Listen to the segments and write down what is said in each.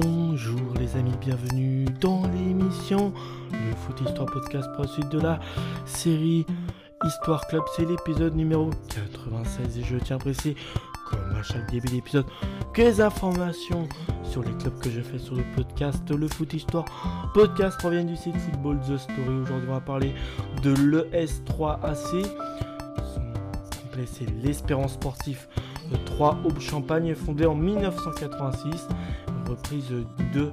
Bonjour les amis, bienvenue dans l'émission Le Foot Histoire Podcast pour la suite de la série Histoire Club. C'est l'épisode numéro 96 et je tiens à préciser, comme à chaque début d'épisode, que les informations sur les clubs que je fais sur le podcast Le Foot Histoire Podcast proviennent du site Football The Story. Aujourd'hui, on va parler de l'ES3AC. Son complet, c'est l'Espérance Sportif 3 Aube Champagne, fondé en 1986 de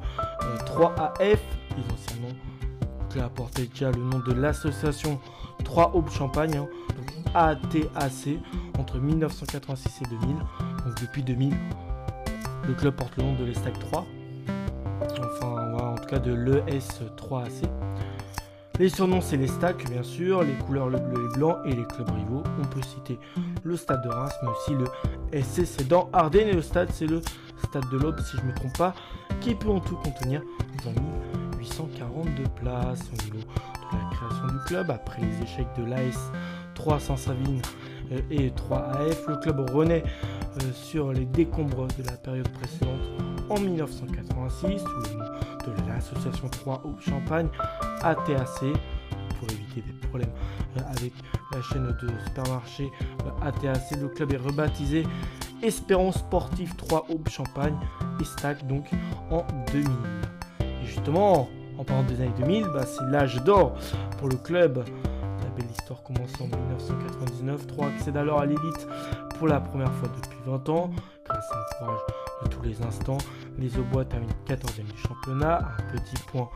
3AF, euh, ils anciennement qui a porté déjà le nom de l'association 3 Aube Champagne, hein, ATAC, entre 1986 et 2000. Donc depuis 2000, le club porte le nom de l'Estac 3. Enfin, en tout cas de l'ES3AC. Les surnoms, c'est les stacks, bien sûr, les couleurs le bleu et blanc et les clubs rivaux. On peut citer le stade de Reims, mais aussi le SCC dans Ardennes. Et le stade, c'est le stade de l'Aube, si je ne me trompe pas, qui peut en tout contenir 20 842 places au niveau de la création du club. Après les échecs de l'AS 3 Saint-Savine euh, et 3AF, le club renaît euh, sur les décombres de la période précédente en 1986 sous le nom de l'association 3 au Champagne ATAC pour éviter des problèmes euh, avec la chaîne de supermarché ATAC. Le club est rebaptisé Espérance Sportif 3 Aube Champagne et Stack donc en 2000. Et justement, en parlant des années 2000, bah, c'est l'âge d'or pour le club. La belle histoire commence en 1999. 3 accède alors à l'élite pour la première fois depuis 20 ans. Grâce à un courage de tous les instants, les Aubois terminent 14e du championnat, un petit point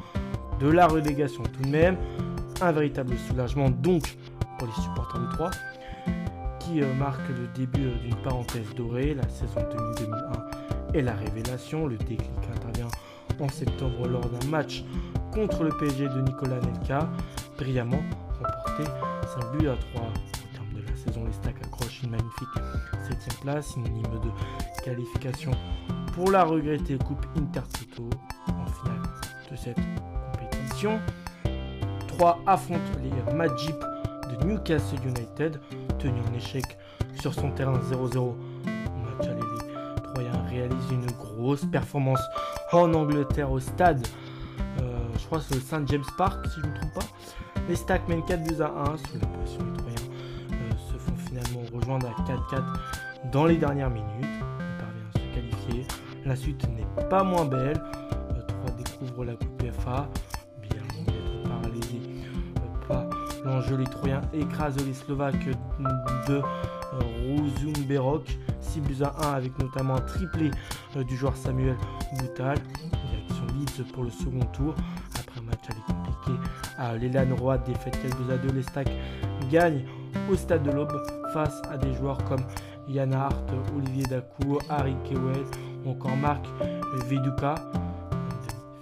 de la relégation tout de même. Un véritable soulagement donc pour les supporters de 3 qui euh, marque le début euh, d'une parenthèse dorée. La saison 2001 est la révélation. Le déclic intervient en septembre lors d'un match contre le PSG de Nicolas Nelka, brillamment remporté 5 buts à 3. Au terme de la saison, les Stacks accrochent une magnifique 7 place, synonyme de qualification pour la regrettée Coupe Intertoto en finale de cette compétition. 3 affrontent les Majip de Newcastle United tenu en échec sur son terrain 0-0. Match une grosse performance en Angleterre au stade. Euh, je crois c'est le Saint James Park si je ne me trompe pas. Les Stacks mènent 4 buts à 1 sous la pression. Les Troyens euh, se font finalement rejoindre à 4-4 dans les dernières minutes. Ils parviennent à se qualifier. La suite n'est pas moins belle. Euh, 3 découvrent la Coupe FA. Bien paralysé L'enjeu, les Troyens écrasent les Slovaques de Berok 6 buts à 1 avec notamment un triplé euh, du joueur Samuel Boutal. Direction Leeds pour le second tour. Après un match compliqué à l'Elan Roy, défaite 4 buts à 2. Les Stacks au stade de l'Aube face à des joueurs comme Yann Hart, Olivier Dacou, Harry Kewell ou encore Marc Veduka,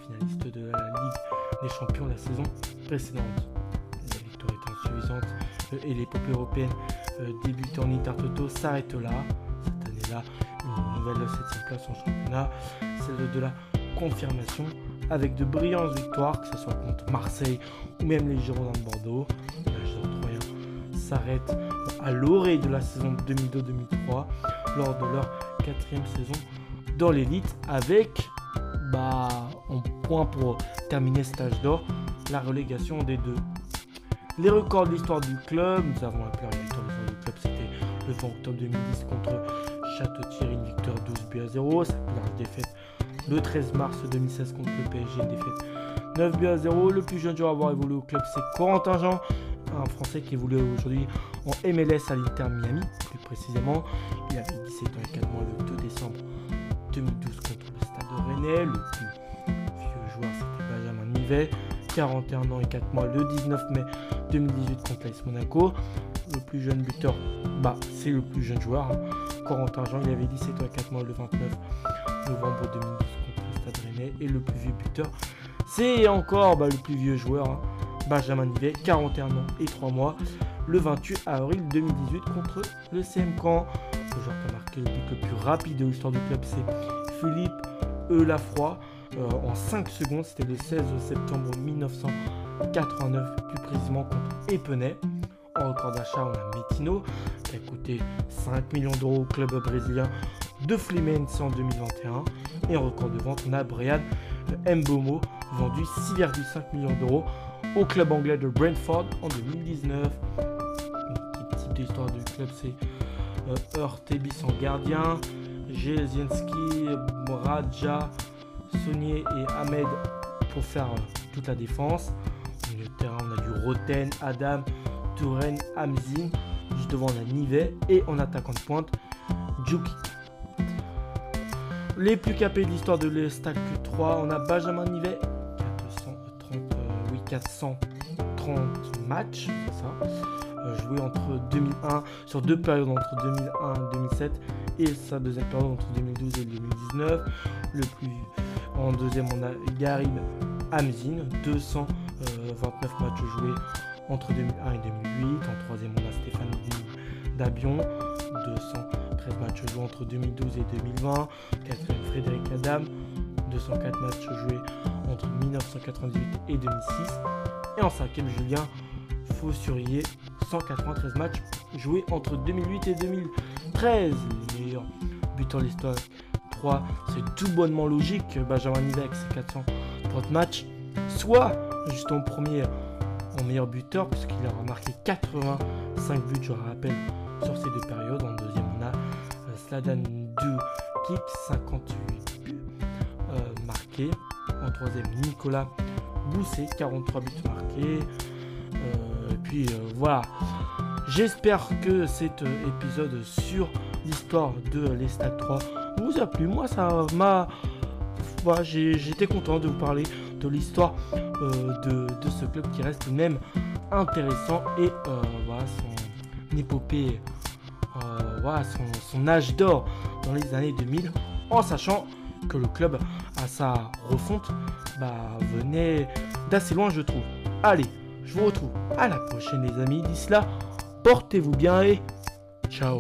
finaliste de la Ligue des Champions la saison précédente et l'épopée européenne euh, débutée en Intertoto s'arrête là. Cette année-là, une nouvelle 7 place en championnat, celle de la confirmation avec de brillantes victoires, que ce soit contre Marseille ou même les Girondins de Bordeaux. La Troyen s'arrête à l'orée de la saison 2002-2003 lors de leur quatrième saison dans l'élite avec bah, en point pour terminer cet âge d'or la relégation des deux les records de l'histoire du club, nous avons la première victoire de l'histoire du club, c'était le 20 octobre 2010 contre Château-Thierry, une victoire 12 buts à 0. Sa première défaite le 13 mars 2016 contre le PSG, défaite 9 buts à 0. Le plus jeune joueur à avoir évolué au club, c'est Corentin Jean, un Français qui évolue aujourd'hui en MLS à l'Inter Miami, plus précisément. Il avait 17 ans et 4 mois le 2 décembre 2012 contre le Stade Rennais. Le plus vieux joueur, c'était Benjamin Nivet. 41 ans et 4 mois le 19 mai 2018 contre l'AS Monaco. Le plus jeune buteur, bah, c'est le plus jeune joueur. Hein. Corentin Jean, il avait 17 ans et 4 mois le 29 novembre 2012 contre Stade Rennais. Et le plus vieux buteur, c'est encore bah, le plus vieux joueur, hein. Benjamin Nivet, 41 ans et 3 mois, le 28 avril 2018 contre le CM. Le joueur qui a marqué le but le plus rapide de l'histoire du club, c'est Philippe Eulafroy. Euh, en 5 secondes. C'était le 16 septembre 1989, plus précisément contre Epinay. En record d'achat, on a Metino, qui a coûté 5 millions d'euros au club brésilien de Fluminense en 2021. Et record de vente, on a Brian Mbomo, vendu 6,5 millions d'euros au club anglais de Brentford en 2019. Le type d'histoire du club, c'est euh, gardien, Jezienski, Raja, Sonier et Ahmed pour faire euh, toute la défense. Terrain, on a du Roten, Adam, Touren, Amzin. Juste devant, on a Nivet. Et en attaquant de pointe, Juki. Les plus capés de l'histoire de l'Estac 3, on a Benjamin Nivet, 430, euh, oui, 430 matchs, c'est. Euh, entre 2001, sur deux périodes entre 2001 et 2007, et sa deuxième période entre 2012 et 2019. Le plus, en deuxième, on a Garib Amzin, 229 euh, matchs joués entre 2001 et 2008. En troisième, on a Stéphane Dabion, 213 matchs joués entre 2012 et 2020. Quatrième, Frédéric Adam, 204 matchs joués entre 1998 et 2006. Et en cinquième, Julien Faussurier, 193 matchs joués entre 2008 et 2013. Les meilleurs buteurs de l'histoire 3, c'est tout bonnement logique. Benjamin Nivek, c'est 430 matchs. Soit justement premier en meilleur buteur, puisqu'il a marqué 85 buts, je rappelle, sur ces deux périodes. En deuxième, Sladan 2 Kick, 58 buts euh, marqués. En troisième, Nicolas Bousset, 43 buts marqués. Euh, et puis voilà. J'espère que cet épisode sur l'histoire de l'Estade 3 vous a plu. Moi, ça m'a. Voilà, J'étais content de vous parler de l'histoire de, ce club qui reste même intéressant et voilà, son épopée voilà, son, âge d'or dans les années 2000, en sachant que le club à sa refonte bah, venait d'assez loin, je trouve. Allez, je vous retrouve à la prochaine, les amis. D'ici là, portez-vous bien et ciao